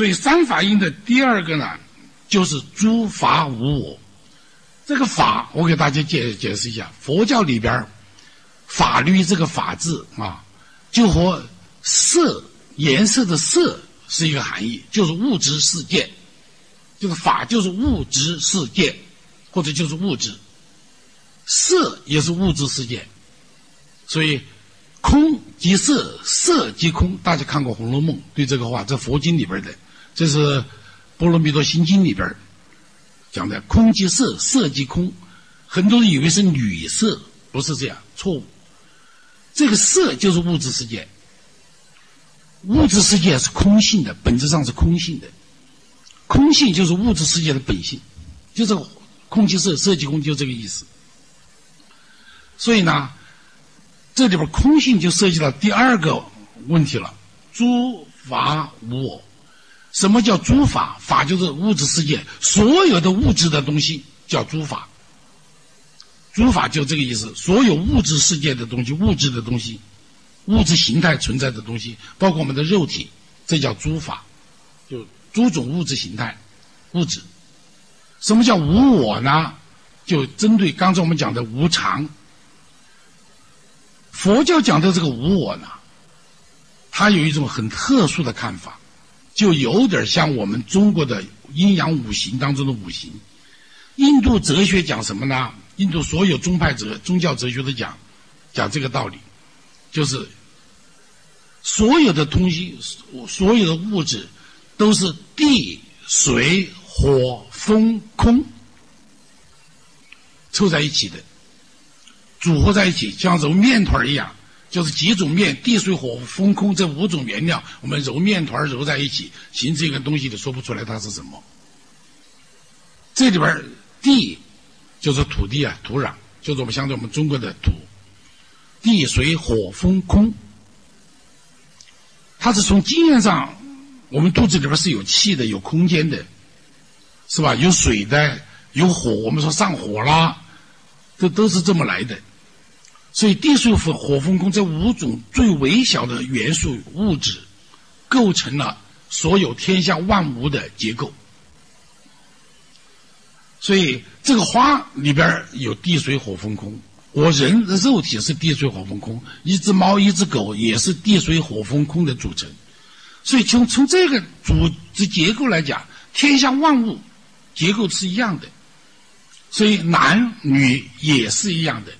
所以三法印的第二个呢，就是诸法无我。这个法，我给大家解解释一下，佛教里边法律这个法字啊，就和色颜色的色是一个含义，就是物质世界，就是法就是物质世界，或者就是物质，色也是物质世界，所以空即色，色即空。大家看过《红楼梦》，对这个话，这佛经里边的，这是《波罗蜜多心经》里边。讲的空即色，色即空，很多人以为是女色，不是这样，错误。这个色就是物质世界，物质世界是空性的，本质上是空性的，空性就是物质世界的本性，就是空即色，色即空，就这个意思。所以呢，这里边空性就涉及到第二个问题了：诸法无我。什么叫诸法？法就是物质世界所有的物质的东西叫诸法。诸法就这个意思，所有物质世界的东西，物质的东西，物质形态存在的东西，包括我们的肉体，这叫诸法，就诸种物质形态，物质。什么叫无我呢？就针对刚才我们讲的无常。佛教讲的这个无我呢，它有一种很特殊的看法。就有点像我们中国的阴阳五行当中的五行。印度哲学讲什么呢？印度所有宗派哲宗教哲学都讲讲这个道理，就是所有的东西，所有的物质都是地、水、火、风、空凑在一起的，组合在一起，像揉面团一样。就是几种面，地水火风空这五种原料，我们揉面团揉在一起，形成一个东西，都说不出来它是什么。这里边地就是土地啊，土壤就是我们相对我们中国的土，地水火风空，它是从经验上，我们肚子里边是有气的，有空间的，是吧？有水的，有火，我们说上火啦，这都是这么来的。所以，地水火火风空这五种最微小的元素物质，构成了所有天下万物的结构。所以，这个花里边有地水火风空，我人的肉体是地水火风空，一只猫、一只狗也是地水火风空的组成。所以，从从这个组织结构来讲，天下万物结构是一样的。所以，男女也是一样的。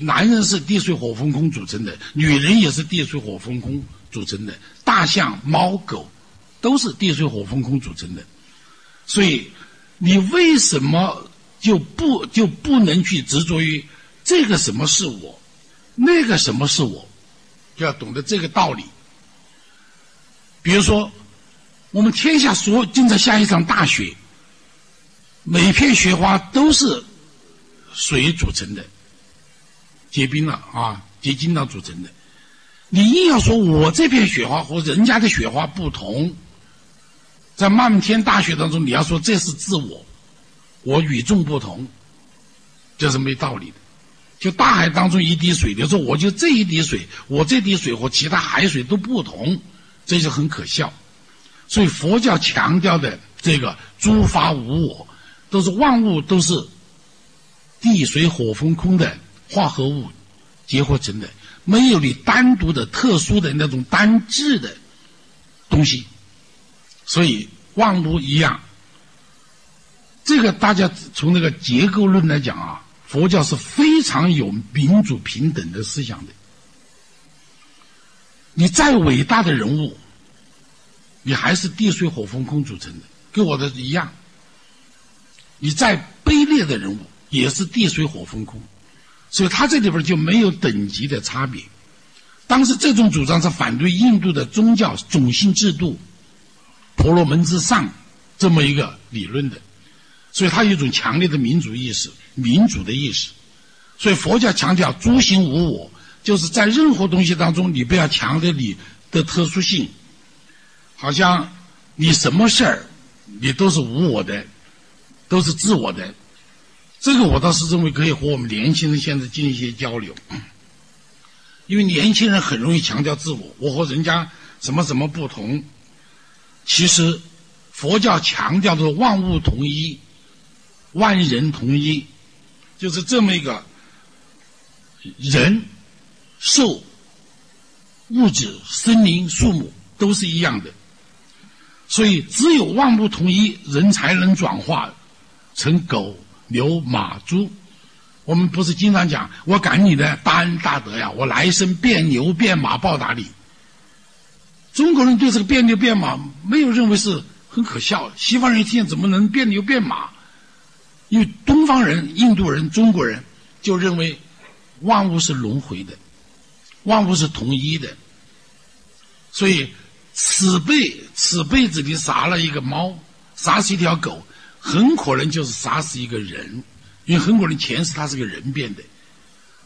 男人是地水火风空组成的，女人也是地水火风空组成的。大象、猫、狗都是地水火风空组成的。所以，你为什么就不就不能去执着于这个什么是我，那个什么是我？就要懂得这个道理。比如说，我们天下所正在下一场大雪，每片雪花都是水组成的。结冰了啊，结晶了组成的。你硬要说我这片雪花和人家的雪花不同，在漫天大雪当中，你要说这是自我，我与众不同，这是没道理的。就大海当中一滴水，你说我就这一滴水，我这滴水和其他海水都不同，这就很可笑。所以佛教强调的这个诸法无我，都是万物都是地水火风空的。化合物结合成的，没有你单独的、特殊的那种单质的东西，所以万物一样。这个大家从那个结构论来讲啊，佛教是非常有民主平等的思想的。你再伟大的人物，你还是地水火风空组成的，跟我的一样。你再卑劣的人物，也是地水火风空。所以他这里边就没有等级的差别。当时这种主张是反对印度的宗教种姓制度，婆罗门之上这么一个理论的。所以他有一种强烈的民主意识、民主的意识。所以佛教强调诸行无我，就是在任何东西当中，你不要强调你的特殊性，好像你什么事儿你都是无我的，都是自我的。这个我倒是认为可以和我们年轻人现在进行一些交流，因为年轻人很容易强调自我，我和人家什么什么不同，其实佛教强调的是万物统一、万人统一，就是这么一个人、兽、物质、森林、树木都是一样的。所以，只有万物统一，人才能转化成狗、牛、马、猪。我们不是经常讲，我感你的大恩大德呀，我来生变牛变马报答你。中国人对这个变牛变马没有认为是很可笑，西方人一听怎么能变牛变马？因为东方人、印度人、中国人就认为万物是轮回的，万物是统一的，所以此辈此辈子你杀了一个猫，杀死一条狗，很可能就是杀死一个人。因为很可能前世他是个人变的，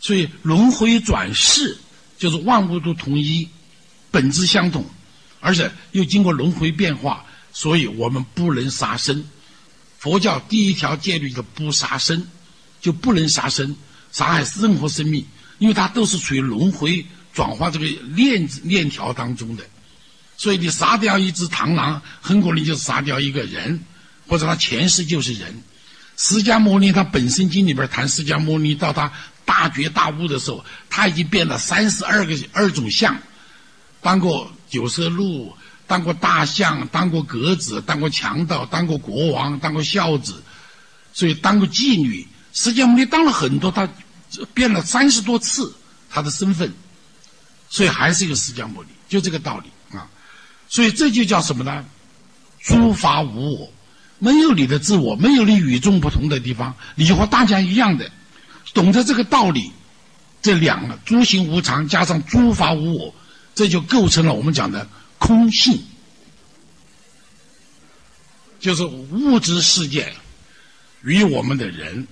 所以轮回转世就是万物都统一，本质相同，而且又经过轮回变化，所以我们不能杀生。佛教第一条戒律叫不杀生，就不能杀生，杀害任何生命，因为它都是处于轮回转化这个链链条当中的。所以你杀掉一只螳螂，很可能就杀掉一个人，或者他前世就是人。释迦牟尼他本身经里边谈释迦牟尼到他大觉大悟的时候，他已经变了三十二个二种相，当过九色鹿，当过大象，当过鸽子，当过强盗，当过国王，当过孝子，所以当过妓女。释迦牟尼当了很多，他变了三十多次他的身份，所以还是一个释迦牟尼，就这个道理啊。所以这就叫什么呢？诸法无我。没有你的自我，没有你与众不同的地方，你就和大家一样的，懂得这个道理，这两个诸行无常加上诸法无我，这就构成了我们讲的空性，就是物质世界与我们的人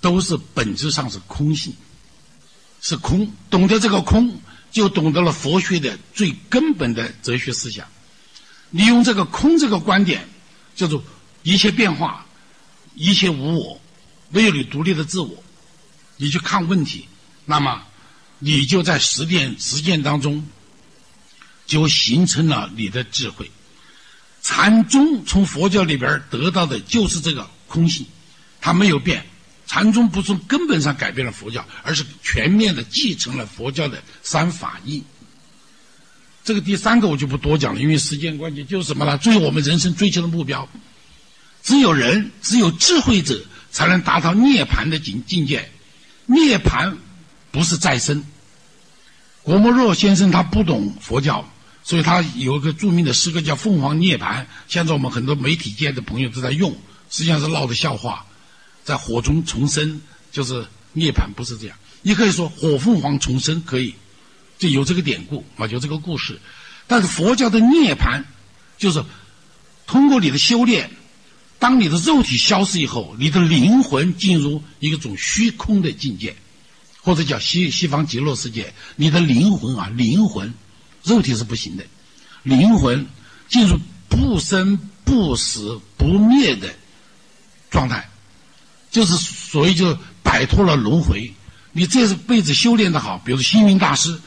都是本质上是空性，是空。懂得这个空，就懂得了佛学的最根本的哲学思想。利用这个空这个观点。叫做一切变化，一切无我，没有你独立的自我，你去看问题，那么你就在实践实践当中，就形成了你的智慧。禅宗从佛教里边得到的就是这个空性，它没有变。禅宗不从根本上改变了佛教，而是全面的继承了佛教的三法印。这个第三个我就不多讲了，因为时间关系，就是什么呢？最后我们人生追求的目标，只有人，只有智慧者才能达到涅槃的境境界。涅槃不是再生。郭沫若先生他不懂佛教，所以他有一个著名的诗歌叫《凤凰涅槃》，现在我们很多媒体界的朋友都在用，实际上是闹的笑话。在火中重生就是涅槃，不是这样。你可以说火凤凰重生可以。就有这个典故啊，有这个故事，但是佛教的涅槃，就是通过你的修炼，当你的肉体消失以后，你的灵魂进入一种虚空的境界，或者叫西西方极乐世界，你的灵魂啊，灵魂，肉体是不行的，灵魂进入不生不死不灭的状态，就是所谓就摆脱了轮回。你这辈子修炼的好，比如星云大师。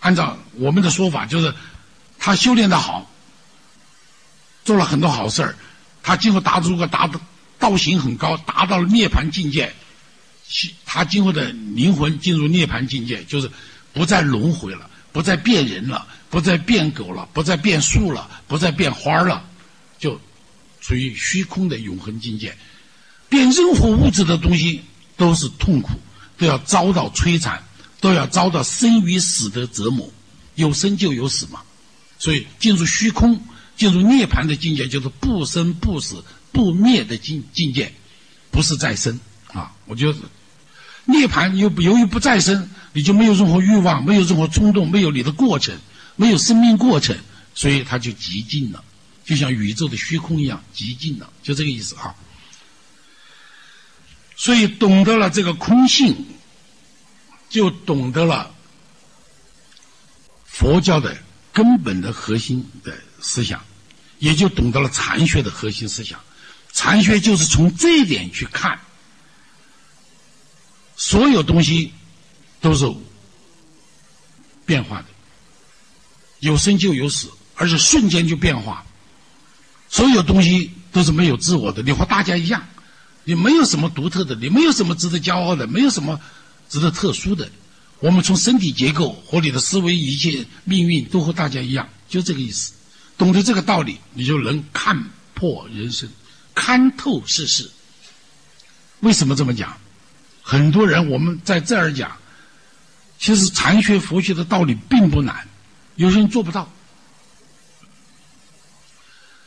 按照我们的说法，就是他修炼的好，做了很多好事儿，他今后达如果达到道行很高，达到了涅槃境界，他今后的灵魂进入涅槃境界，就是不再轮回了，不再变人了，不再变狗了，不再变树了，不再变花了，就处于虚空的永恒境界。变任何物质的东西都是痛苦，都要遭到摧残。都要遭到生与死的折磨，有生就有死嘛，所以进入虚空、进入涅槃的境界，就是不生不死不灭的境境界，不是再生啊！我觉得涅槃由由于不再生，你就没有任何欲望，没有任何冲动，没有你的过程，没有生命过程，所以它就极尽了，就像宇宙的虚空一样极尽了，就这个意思啊！所以懂得了这个空性。就懂得了佛教的根本的核心的思想，也就懂得了禅学的核心思想。禅学就是从这一点去看，所有东西都是变化的，有生就有死，而且瞬间就变化。所有东西都是没有自我的，你和大家一样，你没有什么独特的，你没有什么值得骄傲的，没有什么值得特殊的。我们从身体结构和你的思维、一切命运都和大家一样，就这个意思。懂得这个道理，你就能看破人生，看透世事。为什么这么讲？很多人我们在这儿讲，其实禅学、佛学的道理并不难，有些人做不到。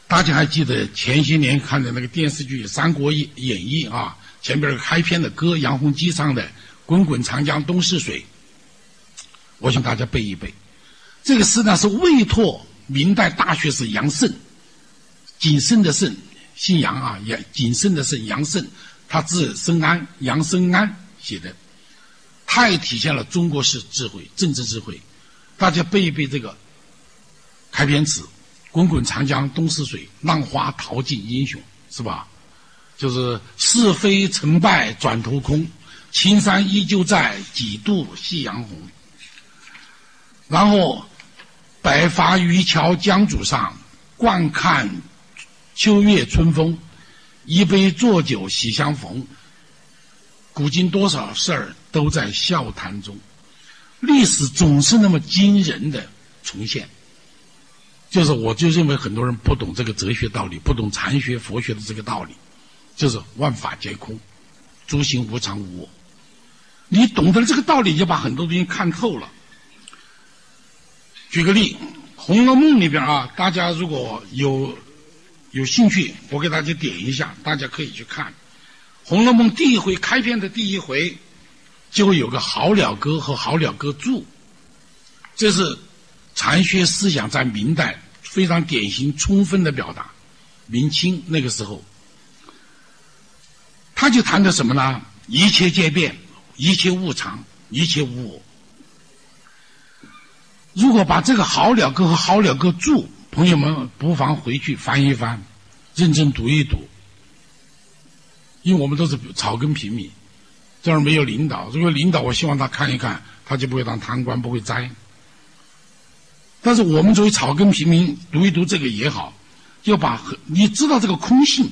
大家还记得前些年看的那个电视剧《三国演义》啊？前边开篇的歌，杨洪基唱的“滚滚长江东逝水”，我想大家背一背。这个诗呢是魏拓明代大学士杨慎，谨慎的慎，姓杨啊，杨谨慎的慎，杨慎。他字深安，杨深安写的，太体现了中国式智慧、政治智慧。大家背一背这个开篇词：“滚滚长江东逝水，浪花淘尽英雄。”是吧？就是是非成败转头空，青山依旧在，几度夕阳红。然后，白发渔樵江渚上，惯看秋月春风。一杯浊酒喜相逢，古今多少事儿都在笑谈中。历史总是那么惊人的重现。就是我就认为很多人不懂这个哲学道理，不懂禅学、佛学的这个道理，就是万法皆空，诸行无常无我。你懂得了这个道理，就把很多东西看透了。举个例，《红楼梦》里边啊，大家如果有。有兴趣，我给大家点一下，大家可以去看《红楼梦》第一回开篇的第一回，就会有个《好了歌》和《好了歌注》，这是禅学思想在明代非常典型、充分的表达。明清那个时候，他就谈的什么呢？一切皆变，一切无常，一切无我。如果把这个《好了歌》和《好了歌注》朋友们不妨回去翻一翻，认真读一读。因为我们都是草根平民，这儿没有领导。如果领导，我希望他看一看，他就不会当贪官，不会栽。但是我们作为草根平民，读一读这个也好，要把你知道这个空性，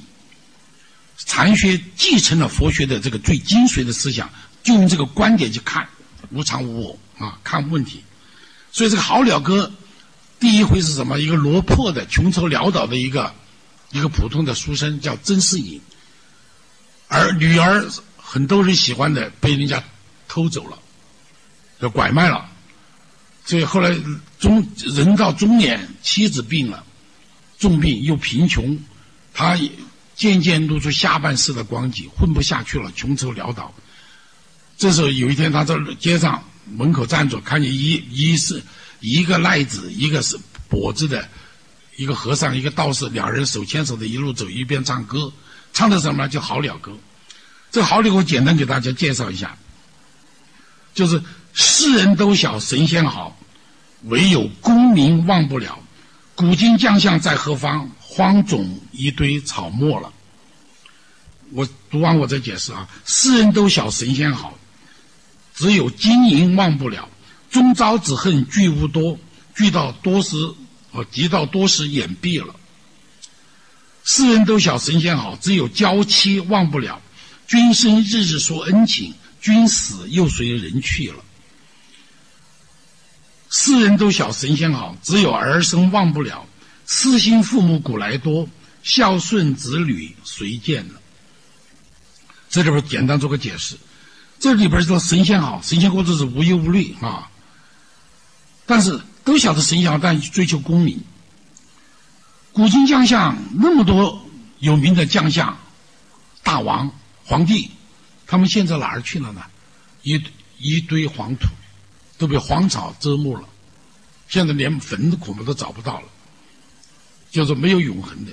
禅学继承了佛学的这个最精髓的思想，就用这个观点去看无常无我啊，看问题。所以这个好了歌。第一回是什么？一个落魄的、穷愁潦倒的一个一个普通的书生，叫曾仕隐，而女儿很多人喜欢的，被人家偷走了，就拐卖了。所以后来中人到中年，妻子病了，重病又贫穷，他渐渐露出下半世的光景，混不下去了，穷愁潦倒。这时候有一天，他在街上门口站着，看见一一是。一个赖子，一个是跛子的，一个和尚，一个道士，两人手牵手的一路走，一边唱歌，唱的什么？叫好了歌。这好了，我简单给大家介绍一下，就是世人都晓神仙好，唯有功名忘不了。古今将相在何方？荒冢一堆草没了。我读完我再解释啊。世人都晓神仙好，只有金银忘不了。终朝只恨聚无多，聚到多时，哦，集到多时眼闭了。世人都晓神仙好，只有娇妻忘不了。君生日日说恩情，君死又随人去了。世人都晓神仙好，只有儿孙忘不了。痴心父母古来多，孝顺子女谁见了？这里边简单做个解释。这里边说神仙好，神仙过日子无忧无虑啊。但是都晓得神仙好，但追求功名。古今将相那么多有名的将相、大王、皇帝，他们现在哪儿去了呢？一一堆黄土，都被荒草遮没了。现在连坟都恐怕都找不到了，就是没有永恒的。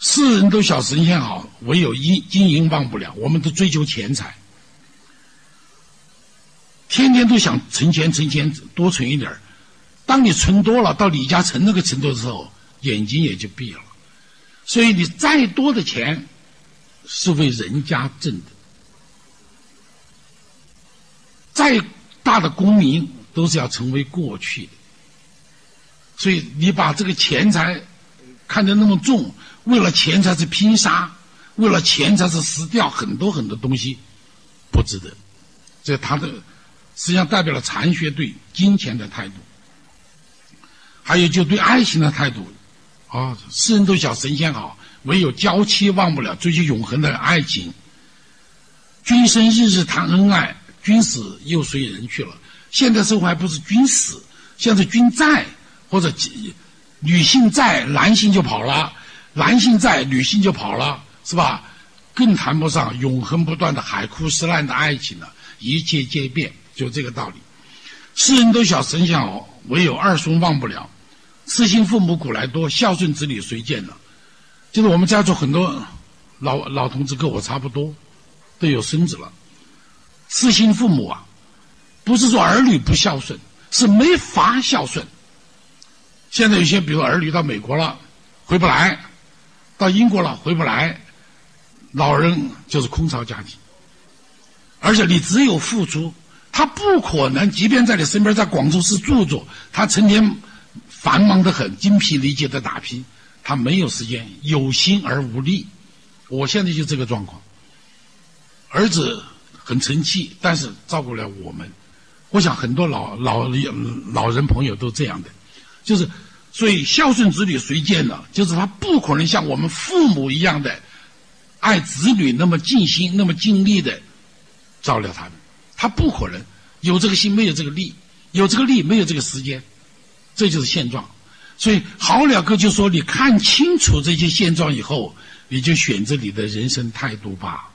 世人都晓神仙好，唯有一金银忘不了。我们都追求钱财。天天都想存钱，存钱多存一点儿。当你存多了，到李嘉诚那个程度的时候，眼睛也就闭了。所以你再多的钱，是为人家挣的；再大的功名，都是要成为过去的。所以你把这个钱财看得那么重，为了钱财是拼杀，为了钱财是死掉很多很多东西，不值得。这他的实际上代表了禅学对金钱的态度，还有就对爱情的态度。啊，世人都晓神仙好，唯有娇妻忘不了，追求永恒的爱情。君生日日谈恩爱，君死又随人去了。现代社会还不是君死，现在君在。或者女性在，男性就跑了；男性在，女性就跑了，是吧？更谈不上永恒不断的海枯石烂的爱情了。一切皆变，就这个道理。世人都晓神仙好，唯有二孙忘不了。痴心父母古来多，孝顺子女谁见了？就是我们家族很多老老同志跟我差不多，都有孙子了。痴心父母啊，不是说儿女不孝顺，是没法孝顺。现在有些，比如儿女到美国了，回不来；到英国了，回不来。老人就是空巢家庭，而且你只有付出，他不可能，即便在你身边，在广州市住着，他成天繁忙的很，精疲力竭的打拼，他没有时间，有心而无力。我现在就这个状况，儿子很成器，但是照顾了我们。我想很多老老老人朋友都这样的。就是，所以孝顺子女谁见了？就是他不可能像我们父母一样的爱子女那么尽心、那么尽力的照料他们。他不可能有这个心，没有这个力；有这个力，没有这个时间。这就是现状。所以好了哥就说：“你看清楚这些现状以后，你就选择你的人生态度吧，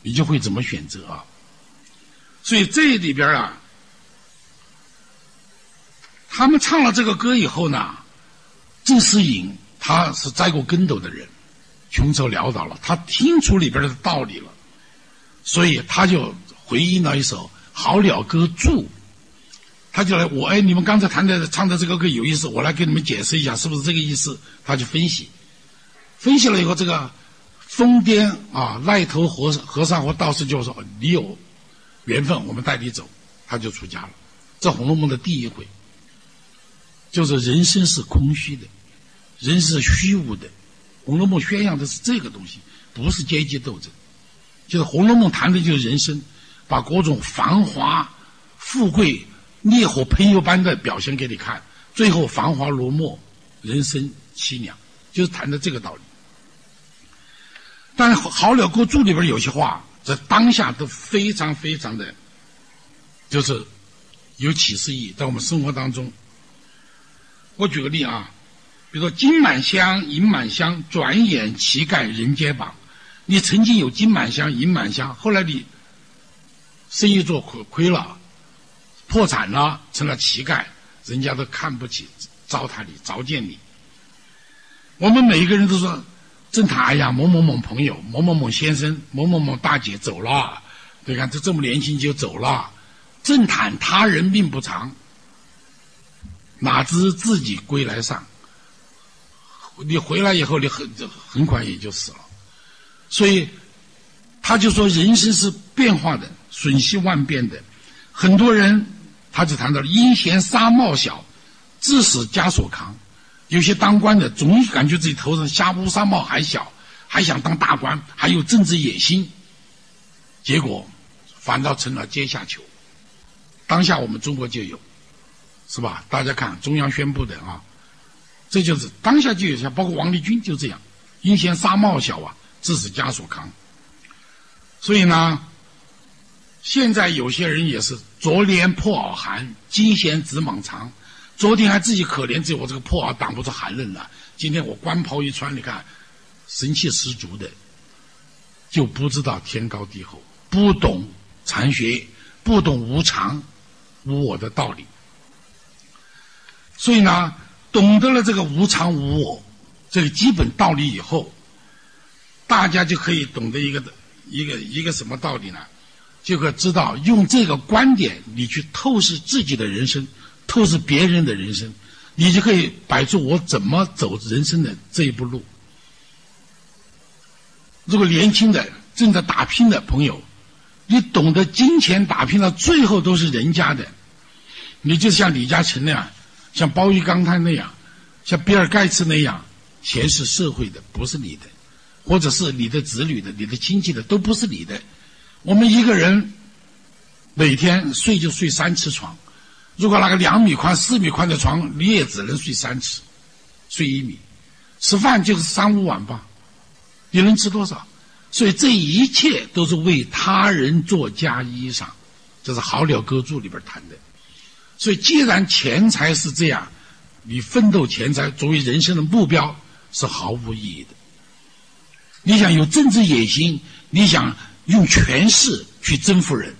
你就会怎么选择啊？”所以这里边啊。他们唱了这个歌以后呢，郑思颖他是栽过跟斗的人，穷愁潦倒了，他听出里边的道理了，所以他就回应了一首《好了歌注》，他就来我哎，你们刚才弹的唱的这个歌有意思，我来给你们解释一下，是不是这个意思？他就分析，分析了以后，这个疯癫啊赖头和和尚和道士就说：“你有缘分，我们带你走。”他就出家了。这《红楼梦》的第一回。就是人生是空虚的，人是虚无的，《红楼梦》宣扬的是这个东西，不是阶级斗争。就是《红楼梦》谈的就是人生，把各种繁华、富贵、烈火喷油般的表现给你看，最后繁华落寞，人生凄凉，就是谈的这个道理。但是《好了歌注》里边有些话，在当下都非常非常的，就是有启示意义，在我们生活当中。我举个例啊，比如说金满箱，银满箱，转眼乞丐人皆榜。你曾经有金满箱，银满箱，后来你生意做亏亏了，破产了，成了乞丐，人家都看不起，糟蹋你，糟践你。我们每一个人都说，正谈哎呀，某某某朋友，某某某先生，某某某大姐走了，你看这这么年轻就走了，正谈他人命不长。哪知自己归来上？你回来以后，你很很快也就死了。所以，他就说人生是变化的，瞬息万变的。很多人他就谈到了阴险纱帽小，致死枷锁扛。有些当官的总感觉自己头上瞎乌纱帽还小，还想当大官，还有政治野心。结果反倒成了阶下囚。当下我们中国就有。是吧？大家看中央宣布的啊，这就是当下就有像，包括王立军就这样，阴险纱帽小啊，致死枷锁扛。所以呢，现在有些人也是昨年破袄寒，今嫌紫蟒长。昨天还自己可怜，只有我这个破袄挡不住寒冷了。今天我官袍一穿，你看神气十足的，就不知道天高地厚，不懂禅学，不懂无常无我的道理。所以呢，懂得了这个无常无我这个基本道理以后，大家就可以懂得一个一个一个什么道理呢？就可知道用这个观点，你去透视自己的人生，透视别人的人生，你就可以摆出我怎么走人生的这一步路。如果年轻的正在打拼的朋友，你懂得金钱打拼到最后都是人家的，你就像李嘉诚那样。像包玉刚他那样，像比尔盖茨那样，钱是社会的，不是你的，或者是你的子女的、你的亲戚的，都不是你的。我们一个人每天睡就睡三次床，如果那个两米宽、四米宽的床，你也只能睡三次，睡一米。吃饭就是三五碗吧，你能吃多少？所以这一切都是为他人做嫁衣裳，这是《好鸟歌注》里边谈的。所以，既然钱财是这样，你奋斗钱财作为人生的目标是毫无意义的。你想有政治野心，你想用权势去征服人，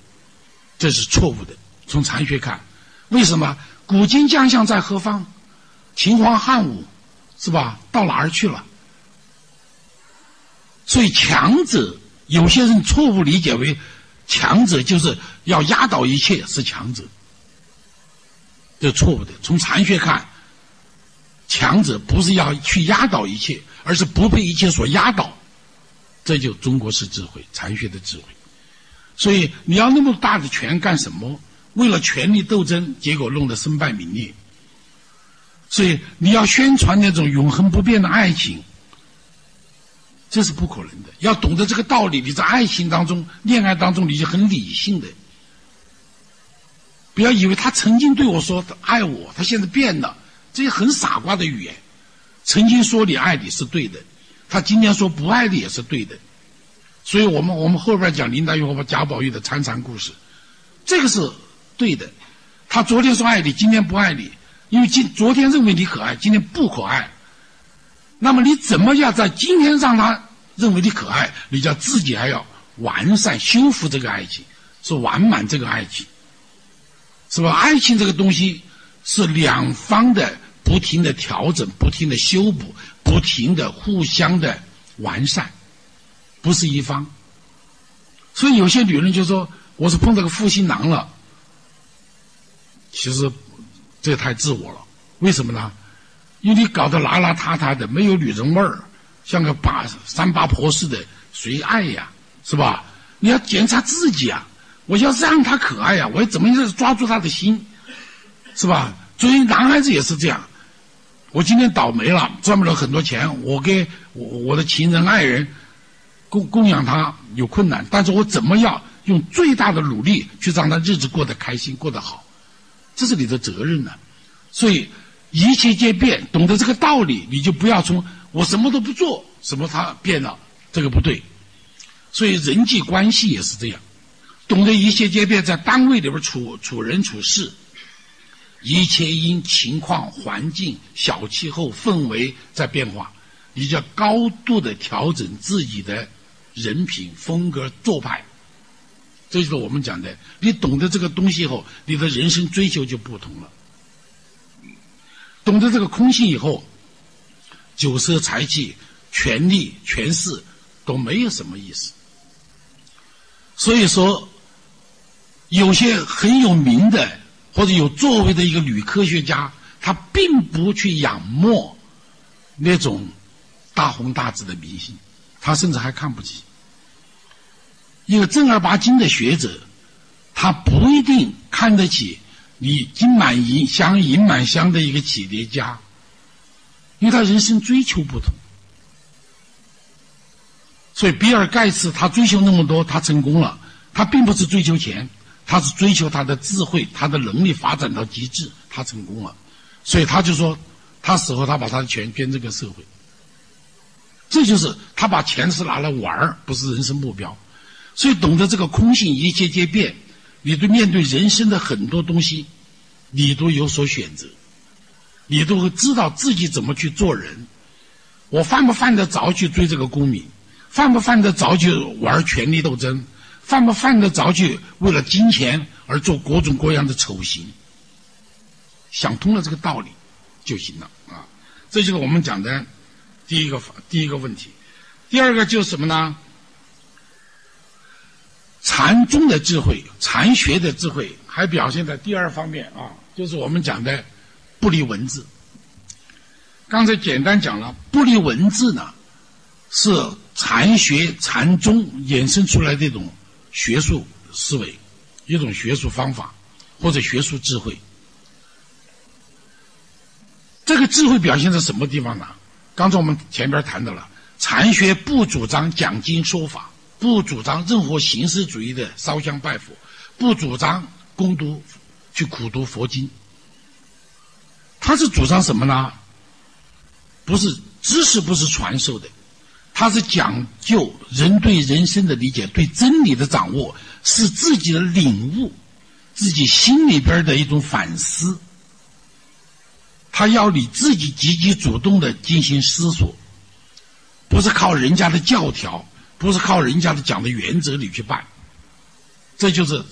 这是错误的。从禅学看，为什么古今将相在何方？秦皇汉武，是吧？到哪儿去了？所以，强者有些人错误理解为强者就是要压倒一切是强者，这错误的。从禅学看，强者不是要去压倒一切，而是不被一切所压倒。这就中国式智慧，禅学的智慧。所以，你要那么大的权干什么？为了权力斗争，结果弄得身败名裂。所以，你要宣传那种永恒不变的爱情。这是不可能的。要懂得这个道理，你在爱情当中、恋爱当中，你就很理性的。不要以为他曾经对我说爱我，他现在变了，这些很傻瓜的语言。曾经说你爱你是对的，他今天说不爱你也是对的。所以我们我们后边讲林黛玉和贾宝玉的参禅故事，这个是对的。他昨天说爱你，今天不爱你，因为今昨天认为你可爱，今天不可爱。那么你怎么样在今天让他认为你可爱？你叫自己还要完善修复这个爱情，是完满这个爱情，是吧？爱情这个东西是两方的不停的调整、不停的修补、不停的互相的完善，不是一方。所以有些女人就说：“我是碰到个负心郎了。”其实这太自我了，为什么呢？因为你搞得邋邋遢遢的，没有女人味儿，像个八三八婆似的，谁爱呀？是吧？你要检查自己啊！我要让他可爱呀！我要怎么样抓住他的心？是吧？作为男孩子也是这样。我今天倒霉了，赚不了很多钱，我给我我的情人爱人供供养他有困难，但是我怎么样用最大的努力去让他日子过得开心，过得好？这是你的责任呢。所以。一切皆变，懂得这个道理，你就不要从我什么都不做，什么他变了，这个不对。所以人际关系也是这样，懂得一切皆变，在单位里边处处人处事，一切因情况、环境、小气候、氛围在变化，你就要高度的调整自己的人品、风格、做派。这就是我们讲的，你懂得这个东西以后，你的人生追求就不同了。懂得这个空性以后，酒色财气、权力、权势都没有什么意思。所以说，有些很有名的或者有作为的一个女科学家，她并不去仰慕那种大红大紫的明星，她甚至还看不起一个正儿八经的学者，他不一定看得起。你金满银箱、银满箱的一个企业家，因为他人生追求不同，所以比尔盖茨他追求那么多，他成功了。他并不是追求钱，他是追求他的智慧、他的能力发展到极致，他成功了。所以他就说，他死后他把他的钱捐这个社会。这就是他把钱是拿来玩儿，不是人生目标。所以懂得这个空性，一切皆变。你对面对人生的很多东西，你都有所选择，你都会知道自己怎么去做人。我犯不犯得着去追这个功名？犯不犯得着去玩权力斗争？犯不犯得着去为了金钱而做各种各样的丑行？想通了这个道理就行了啊！这就是我们讲的第一个第一个问题。第二个就是什么呢？禅宗的智慧，禅学的智慧，还表现在第二方面啊，就是我们讲的不离文字。刚才简单讲了，不离文字呢，是禅学禅宗衍生出来的一种学术思维，一种学术方法或者学术智慧。这个智慧表现在什么地方呢？刚才我们前边谈到了，禅学不主张讲经说法，不主张任何形式主义的烧香拜佛，不主张攻读去苦读佛经。他是主张什么呢？不是知识，不是传授的，他是讲究人对人生的理解，对真理的掌握，是自己的领悟，自己心里边的一种反思。他要你自己积极主动的进行思索，不是靠人家的教条，不是靠人家的讲的原则你去办。这就是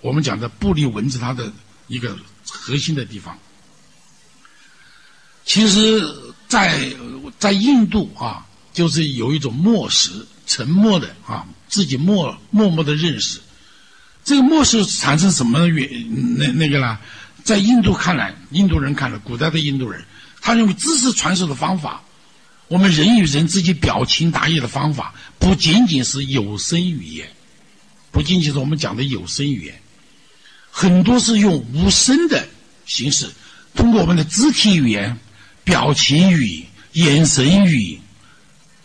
我们讲的布利文字它的一个核心的地方。其实，在在印度啊，就是有一种默识、沉默的啊，自己默默默的认识。这个默识产生什么原那那个呢？在印度看来，印度人看来，古代的印度人，他认为知识传授的方法，我们人与人之间表情达意的方法，不仅仅是有声语言，不仅仅是我们讲的有声语言，很多是用无声的形式，通过我们的肢体语言。表情语、眼神语、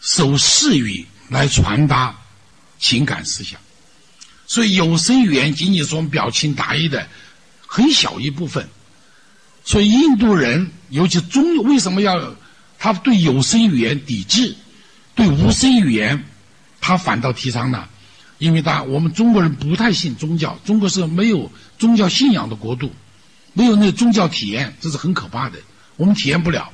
手势语来传达情感思想，所以有声语言仅仅是我们表情达意的很小一部分。所以印度人，尤其中，为什么要他对有声语言抵制，对无声语言他反倒提倡呢？因为他我们中国人不太信宗教，中国是没有宗教信仰的国度，没有那宗教体验，这是很可怕的。我们体验不了。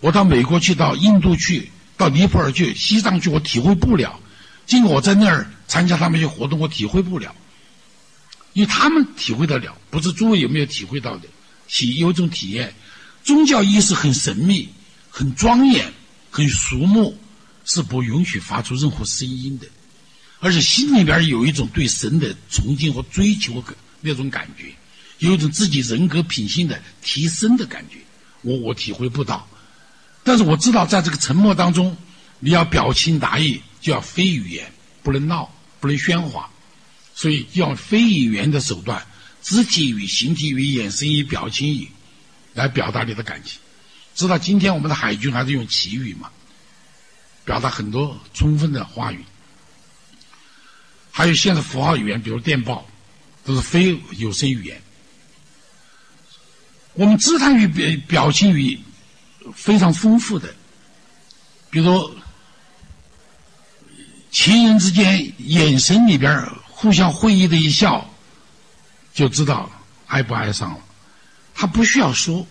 我到美国去，到印度去，到尼泊尔去，西藏去，我体会不了。尽管我在那儿参加他们一些活动，我体会不了。因为他们体会得了，不知诸位有没有体会到的？体有一种体验，宗教意识很神秘、很庄严、很肃穆，是不允许发出任何声音的，而且心里边有一种对神的崇敬和追求那种感觉。有一种自己人格品性的提升的感觉，我我体会不到。但是我知道，在这个沉默当中，你要表情达意，就要非语言，不能闹，不能喧哗，所以要非语言的手段，肢体语、形体语、眼神语、表情语，来表达你的感情。知道今天我们的海军还是用旗语嘛，表达很多充分的话语。还有现在符号语言，比如电报，都是非有声语言。我们姿态语、表表情语非常丰富的，比如情人之间眼神里边互相会意的一笑，就知道爱不爱上了。他不需要说，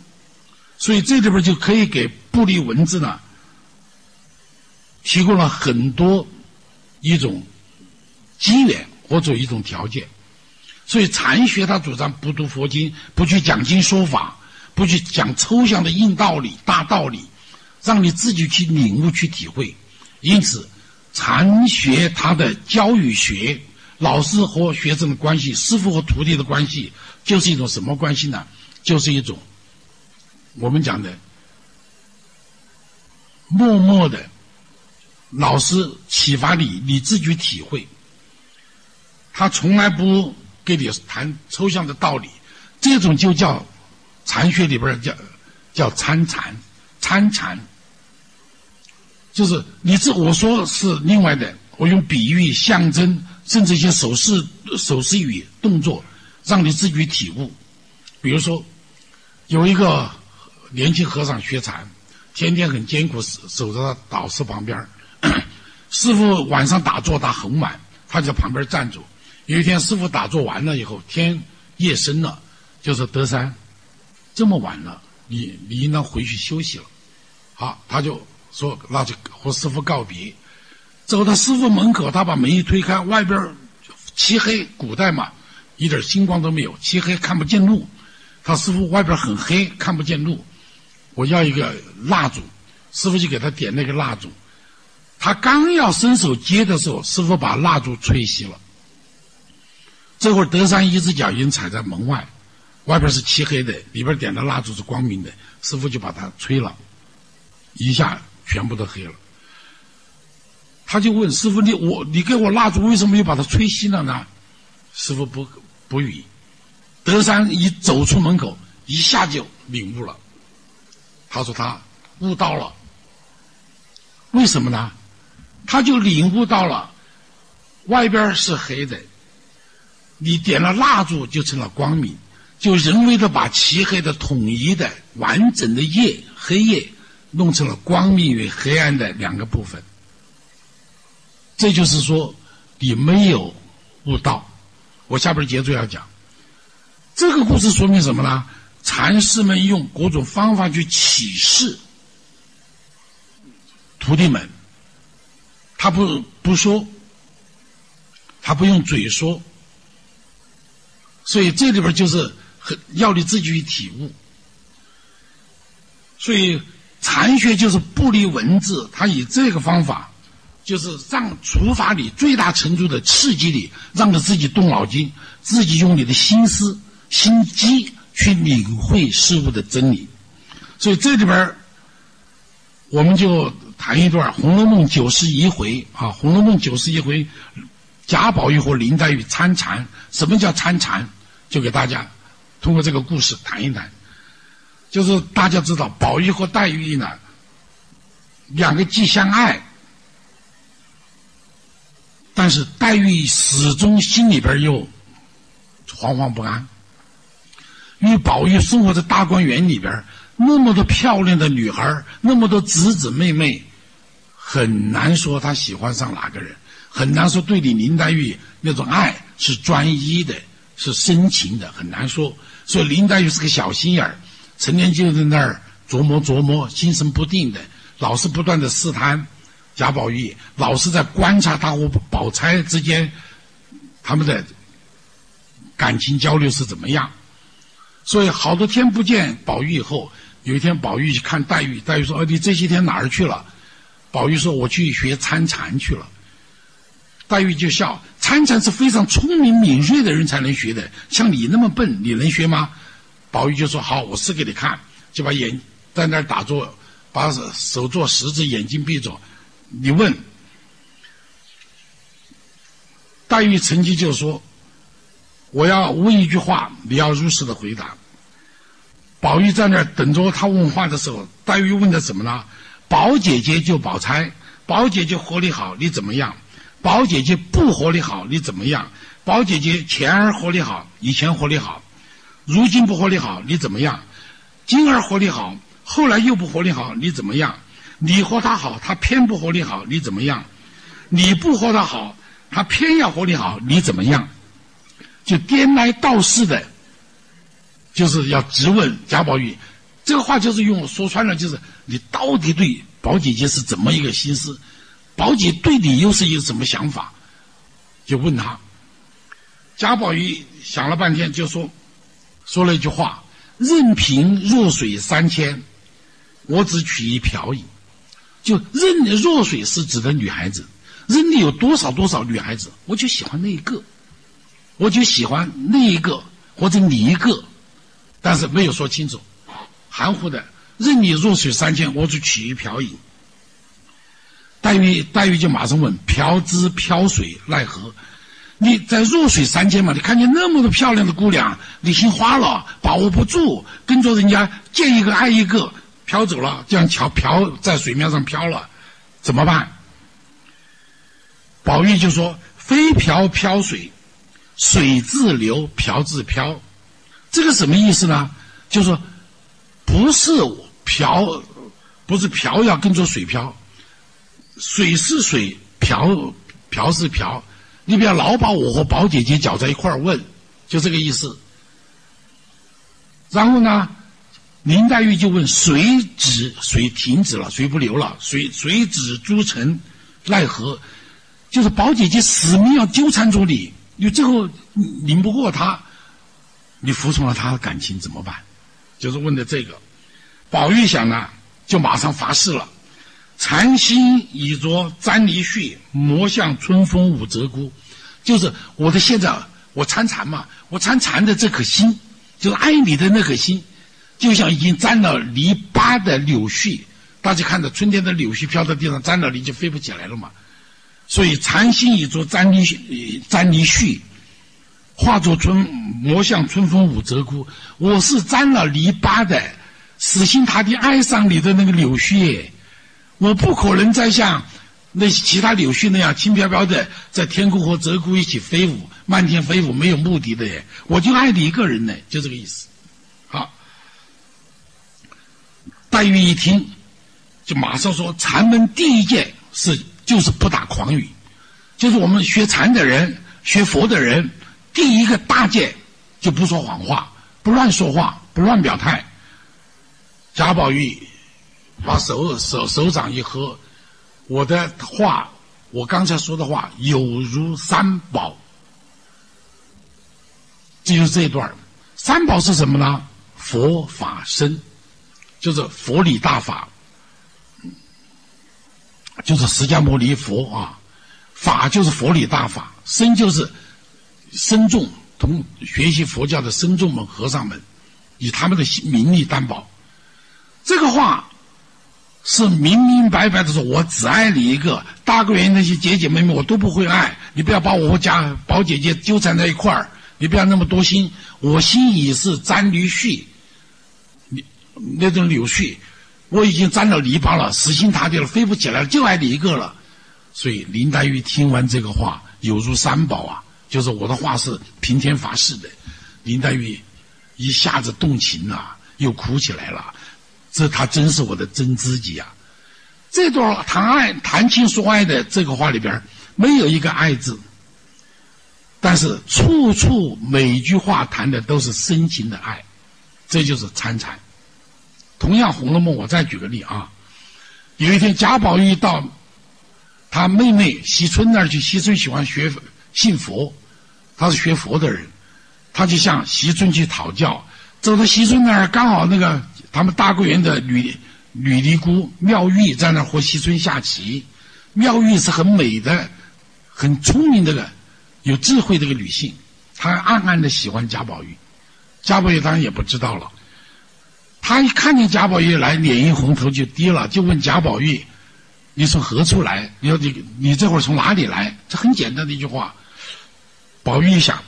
所以这里边就可以给布利文字呢提供了很多一种机缘或者一种条件。所以禅学他主张不读佛经，不去讲经说法，不去讲抽象的硬道理、大道理，让你自己去领悟、去体会。因此，禅学它的教育学，老师和学生的关系，师傅和徒弟的关系，就是一种什么关系呢？就是一种我们讲的默默的，老师启发你，你自己体会。他从来不。给你谈抽象的道理，这种就叫禅学里边叫叫参禅，参禅就是你这我说是另外的，我用比喻、象征，甚至一些手势、手势语、动作，让你自己体悟。比如说，有一个年轻和尚学禅，天天很艰苦，守在导师旁边 师傅晚上打坐打很晚，他在旁边站着。有一天，师傅打坐完了以后，天夜深了，就是：“德山，这么晚了，你你应当回去休息了。”好，他就说：“那就和师傅告别。”走到师傅门口，他把门一推开，外边漆黑，古代嘛，一点星光都没有，漆黑看不见路。他师傅外边很黑，看不见路。我要一个蜡烛，师傅就给他点那个蜡烛。他刚要伸手接的时候，师傅把蜡烛吹熄了。这会儿德山一只脚已经踩在门外，外边是漆黑的，里边点的蜡烛是光明的。师傅就把它吹了，一下全部都黑了。他就问师傅：“你我你给我蜡烛，为什么又把它吹熄了呢？”师傅不不语。德山一走出门口，一下就领悟了。他说他悟到了，为什么呢？他就领悟到了，外边是黑的，你点了蜡烛就成了光明，就人为的把漆黑的统一的完整的夜黑夜弄成了光明与黑暗的两个部分。这就是说，你没有悟道。我下边接着要讲，这个故事说明什么呢？禅师们用各种方法去启示徒弟们。他不不说，他不用嘴说，所以这里边就是很要你自己去体悟。所以禅学就是不离文字，他以这个方法，就是让除法你最大程度的刺激你，让你自己动脑筋，自己用你的心思心机去领会事物的真理。所以这里边我们就。谈一段《红楼梦》九十一回啊，《红楼梦》九十一回，贾宝玉和林黛玉参禅。什么叫参禅？就给大家通过这个故事谈一谈。就是大家知道，宝玉和黛玉呢，两个既相爱，但是黛玉始终心里边又惶惶不安。因为宝玉生活在大观园里边，那么多漂亮的女孩，那么多姊姊妹妹。很难说他喜欢上哪个人，很难说对你林黛玉那种爱是专一的，是深情的，很难说。所以林黛玉是个小心眼儿，成天就在那儿琢磨琢磨，心神不定的，老是不断的试探贾宝玉，老是在观察他和宝钗之间他们的感情交流是怎么样。所以好多天不见宝玉以后，有一天宝玉去看黛玉，黛玉说：“哦，你这些天哪儿去了？”宝玉说：“我去学参禅去了。”黛玉就笑：“参禅是非常聪明敏锐的人才能学的，像你那么笨，你能学吗？”宝玉就说：“好，我试给你看。”就把眼在那儿打坐，把手做十字，眼睛闭着。你问，黛玉曾经就说：“我要问一句话，你要如实的回答。”宝玉在那儿等着他问话的时候，黛玉问的什么呢？宝姐姐就宝钗，宝姐姐活力好，你怎么样？宝姐姐不活力好，你怎么样？宝姐姐前儿活力好，以前活力好，如今不活力好，你怎么样？今儿活力好，后来又不活力好，你怎么样？你和他好，他偏不活力好，你怎么样？你不和他好，他偏要活力好，你怎么样？就颠来倒似的，就是要质问贾宝玉。这个话就是用说穿了，就是你到底对宝姐姐是怎么一个心思？宝姐对你又是一个什么想法？就问他。贾宝玉想了半天，就说说了一句话：“任凭弱水三千，我只取一瓢饮。”就任弱水是指的女孩子，任你有多少多少女孩子，我就喜欢那一个，我就喜欢那一个或者你一个，但是没有说清楚。含糊的，任你弱水三千，我只取一瓢饮。黛玉，黛玉就马上问：“瓢之飘水奈何？”你在弱水三千嘛？你看见那么多漂亮的姑娘，你心花了，把握不住，跟着人家见一个爱一个，飘走了，这样桥飘在水面上飘了，怎么办？宝玉就说：“非瓢飘水，水自流，瓢自飘。”这个什么意思呢？就是说。不是瓢，不是瓢要跟着水漂，水是水，瓢瓢是瓢，你不要老把我和宝姐姐搅在一块儿问，就这个意思。然后呢，林黛玉就问：水止，水停止了，水不流了，水水止诸尘，奈何？就是宝姐姐死命要纠缠住你，你最后拧不过她，你服从了她的感情怎么办？就是问的这个，宝玉想呢，就马上发誓了：禅心已着沾泥絮，魔向春风舞鹧鸪。就是我的现在，我参禅嘛，我参禅的这颗心，就是爱你的那颗心，就像已经沾了泥巴的柳絮。大家看到春天的柳絮飘在地上，沾了泥就飞不起来了嘛。所以禅心已着沾泥，沾泥絮。化作春，魔向春风舞鹧鸪。我是沾了泥巴的，死心塌地爱上你的那个柳絮，我不可能再像那其他柳絮那样轻飘飘的在天空和鹧鸪一起飞舞，漫天飞舞没有目的的耶，我就爱你一个人呢，就这个意思。好，黛玉一听，就马上说：禅门第一件是就是不打诳语，就是我们学禅的人、学佛的人，第一个大戒就不说谎话，不乱说话，不乱表态。贾宝玉把手手手掌一合，我的话，我刚才说的话有如三宝，这就是这一段三宝是什么呢？佛法僧，就是佛理大法，就是释迦牟尼佛啊。法就是佛理大法，僧就是僧众同学习佛教的僧众们、和尚们，以他们的名利担保。这个话是明明白白的说，我只爱你一个。大观园那些姐姐妹妹，我都不会爱。你不要把我和家宝姐姐纠缠在一块儿，你不要那么多心。我心已是沾驴絮，你那种柳絮，我已经沾了泥巴了，死心塌地了，飞不起来了，就爱你一个了。所以林黛玉听完这个话，有如三宝啊，就是我的话是平天发誓的。林黛玉一下子动情了，又哭起来了。这他真是我的真知己啊！这段谈爱、谈情说爱的这个话里边，没有一个爱字，但是处处每句话谈的都是深情的爱，这就是参禅。同样，《红楼梦》我再举个例啊，有一天贾宝玉到他妹妹惜春那儿去，惜春喜欢学信佛，他是学佛的人，他就向惜春去讨教，走到惜春那儿，刚好那个。他们大观园的女女尼姑妙玉在那和惜春下棋。妙玉是很美的、很聪明的个、有智慧的个女性。她暗暗的喜欢贾宝玉，贾宝玉当然也不知道了。他一看见贾宝玉来，脸一红，头就低了，就问贾宝玉：“你从何处来？你说你你这会儿从哪里来？”这很简单的一句话。宝玉一想，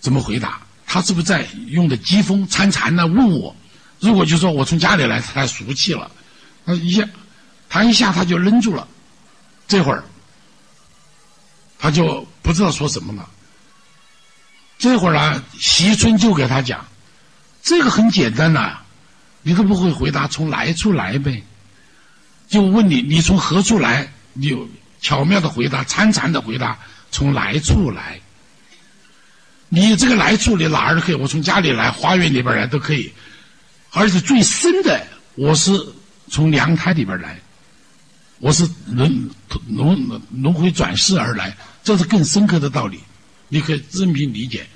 怎么回答？他是不是在用的讥讽参禅呢？问我？如果就说我从家里来，他太俗气了。他一下，他一下他就愣住了。这会儿，他就不知道说什么了。这会儿呢，惜春就给他讲，这个很简单呐，你都不会回答，从来处来呗。就问你，你从何处来？你巧妙的回答，参禅的回答，从来处来。你这个来处你哪儿都可以，我从家里来，花园里边来都可以。而且最深的，我是从娘胎里边来，我是轮轮轮回转世而来，这是更深刻的道理，你可以任凭理解。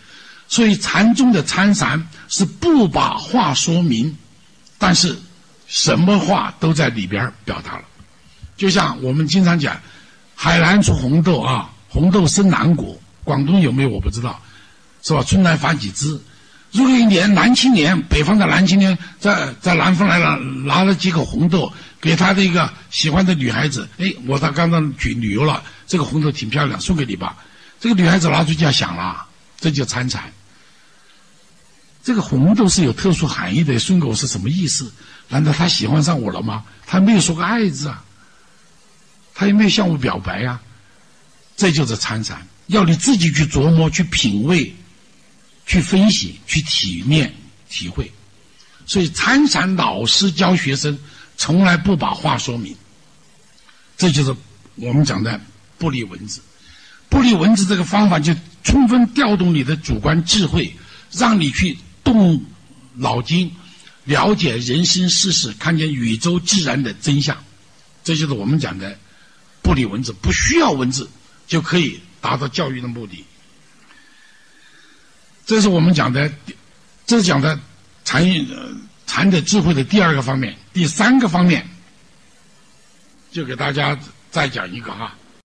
所以禅宗的参禅是不把话说明，但是什么话都在里边表达了。就像我们经常讲，海南出红豆啊，红豆生南国，广东有没有我不知道，是吧？春来发几枝。如果一年男青年，北方的男青年在在南方来了，拿了几口红豆给他的一个喜欢的女孩子，哎，我到刚刚去旅游了，这个红豆挺漂亮，送给你吧。这个女孩子拿出去要想了，这就参禅。这个红豆是有特殊含义的，送给我是什么意思？难道他喜欢上我了吗？他没有说个爱字啊，他也没有向我表白啊。这就是参禅，要你自己去琢磨，去品味。去分析、去体面、体会，所以参禅老师教学生从来不把话说明，这就是我们讲的不离文字。不离文字这个方法，就充分调动你的主观智慧，让你去动脑筋，了解人生世事，看见宇宙自然的真相。这就是我们讲的不离文字，不需要文字就可以达到教育的目的。这是我们讲的，这讲的禅禅的智慧的第二个方面，第三个方面，就给大家再讲一个哈。